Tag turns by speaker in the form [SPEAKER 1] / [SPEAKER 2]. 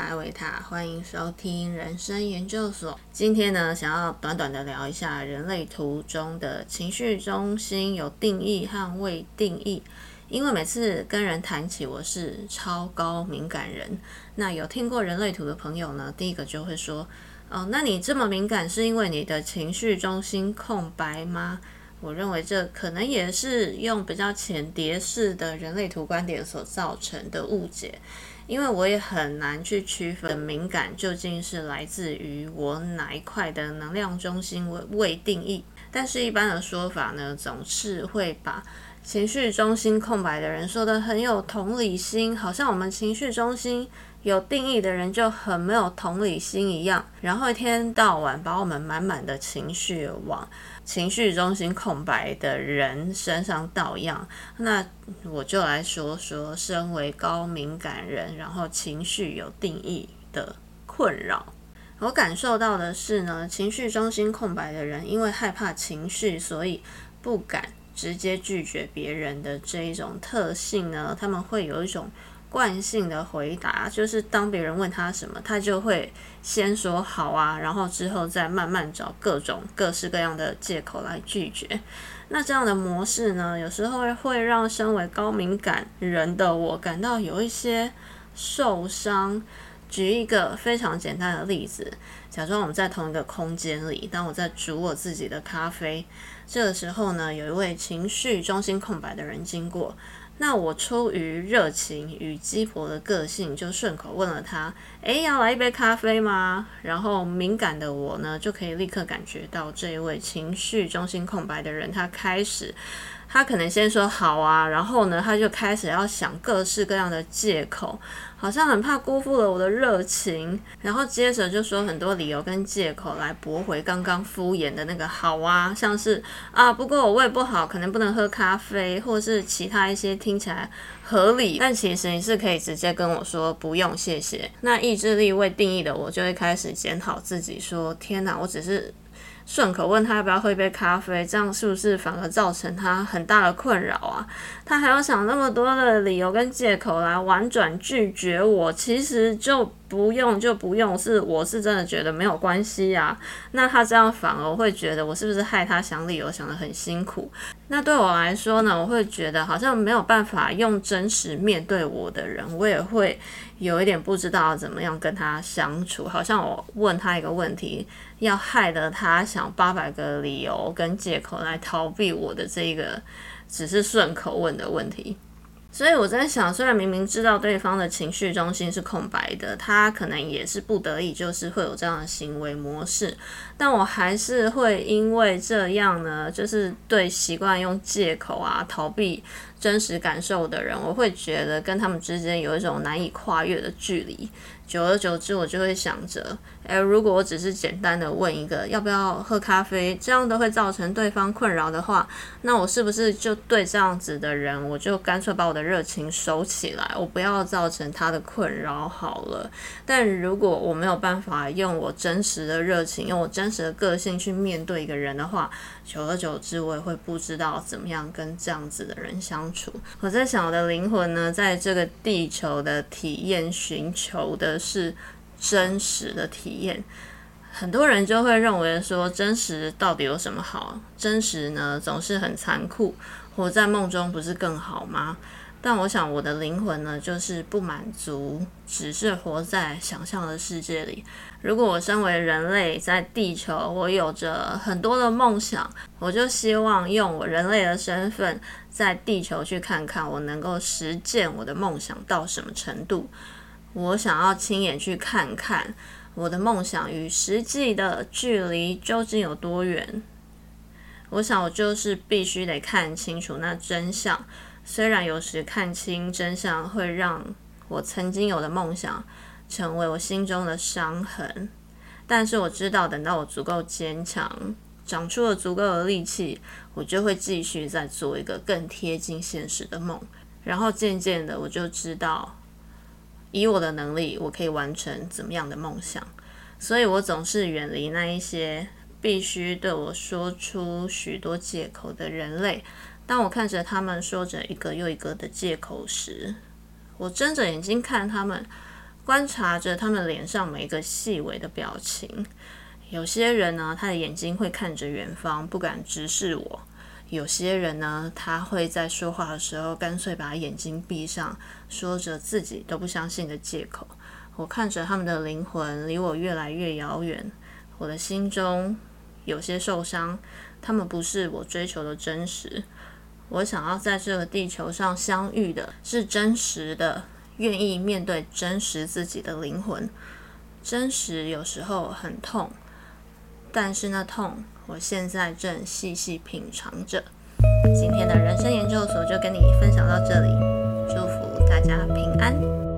[SPEAKER 1] 艾维塔，欢迎收听人生研究所。今天呢，想要短短的聊一下人类图中的情绪中心有定义和未定义。因为每次跟人谈起我是超高敏感人，那有听过人类图的朋友呢，第一个就会说：哦，那你这么敏感是因为你的情绪中心空白吗？我认为这可能也是用比较浅碟式的人类图观点所造成的误解。因为我也很难去区分敏感究竟是来自于我哪一块的能量中心未未定义，但是一般的说法呢，总是会把情绪中心空白的人说的很有同理心，好像我们情绪中心。有定义的人就很没有同理心一样，然后一天到晚把我们满满的情绪往情绪中心空白的人身上倒样。那我就来说说，身为高敏感人，然后情绪有定义的困扰。我感受到的是呢，情绪中心空白的人，因为害怕情绪，所以不敢直接拒绝别人的这一种特性呢，他们会有一种。惯性的回答就是，当别人问他什么，他就会先说好啊，然后之后再慢慢找各种各式各样的借口来拒绝。那这样的模式呢，有时候会让身为高敏感人的我感到有一些受伤。举一个非常简单的例子，假装我们在同一个空间里，当我在煮我自己的咖啡，这个时候呢，有一位情绪中心空白的人经过。那我出于热情与鸡婆的个性，就顺口问了他：“诶，要来一杯咖啡吗？”然后敏感的我呢，就可以立刻感觉到这一位情绪中心空白的人，他开始。他可能先说好啊，然后呢，他就开始要想各式各样的借口，好像很怕辜负了我的热情，然后接着就说很多理由跟借口来驳回刚刚敷衍的那个好啊，像是啊，不过我胃不好，可能不能喝咖啡，或是其他一些听起来合理，但其实你是可以直接跟我说不用谢谢。那意志力未定义的我就会开始检讨自己，说天哪，我只是。顺口问他要不要喝一杯咖啡，这样是不是反而造成他很大的困扰啊？他还要想那么多的理由跟借口来婉转拒绝我，其实就不用就不用，是我是真的觉得没有关系呀。那他这样反而会觉得我是不是害他想理由想得很辛苦？那对我来说呢，我会觉得好像没有办法用真实面对我的人，我也会有一点不知道怎么样跟他相处。好像我问他一个问题。要害得他想八百个理由跟借口来逃避我的这个只是顺口问的问题，所以我在想，虽然明明知道对方的情绪中心是空白的，他可能也是不得已，就是会有这样的行为模式，但我还是会因为这样呢，就是对习惯用借口啊逃避真实感受的人，我会觉得跟他们之间有一种难以跨越的距离。久而久之，我就会想着，诶，如果我只是简单的问一个要不要喝咖啡，这样都会造成对方困扰的话，那我是不是就对这样子的人，我就干脆把我的热情收起来，我不要造成他的困扰好了。但如果我没有办法用我真实的热情，用我真实的个性去面对一个人的话，久而久之，我也会不知道怎么样跟这样子的人相我在想，我的灵魂呢，在这个地球的体验寻求的。是真实的体验，很多人就会认为说，真实到底有什么好？真实呢，总是很残酷。活在梦中不是更好吗？但我想，我的灵魂呢，就是不满足，只是活在想象的世界里。如果我身为人类，在地球，我有着很多的梦想，我就希望用我人类的身份，在地球去看看，我能够实践我的梦想到什么程度。我想要亲眼去看看我的梦想与实际的距离究竟有多远。我想，我就是必须得看清楚那真相。虽然有时看清真相会让我曾经有的梦想成为我心中的伤痕，但是我知道，等到我足够坚强，长出了足够的力气，我就会继续再做一个更贴近现实的梦。然后渐渐的，我就知道。以我的能力，我可以完成怎么样的梦想？所以我总是远离那一些必须对我说出许多借口的人类。当我看着他们说着一个又一个的借口时，我睁着眼睛看他们，观察着他们脸上每一个细微的表情。有些人呢，他的眼睛会看着远方，不敢直视我；有些人呢，他会在说话的时候干脆把眼睛闭上，说着自己都不相信的借口。我看着他们的灵魂离我越来越遥远，我的心中有些受伤。他们不是我追求的真实。我想要在这个地球上相遇的是真实的，愿意面对真实自己的灵魂。真实有时候很痛。但是那痛，我现在正细细品尝着。今天的人生研究所就跟你分享到这里，祝福大家平安。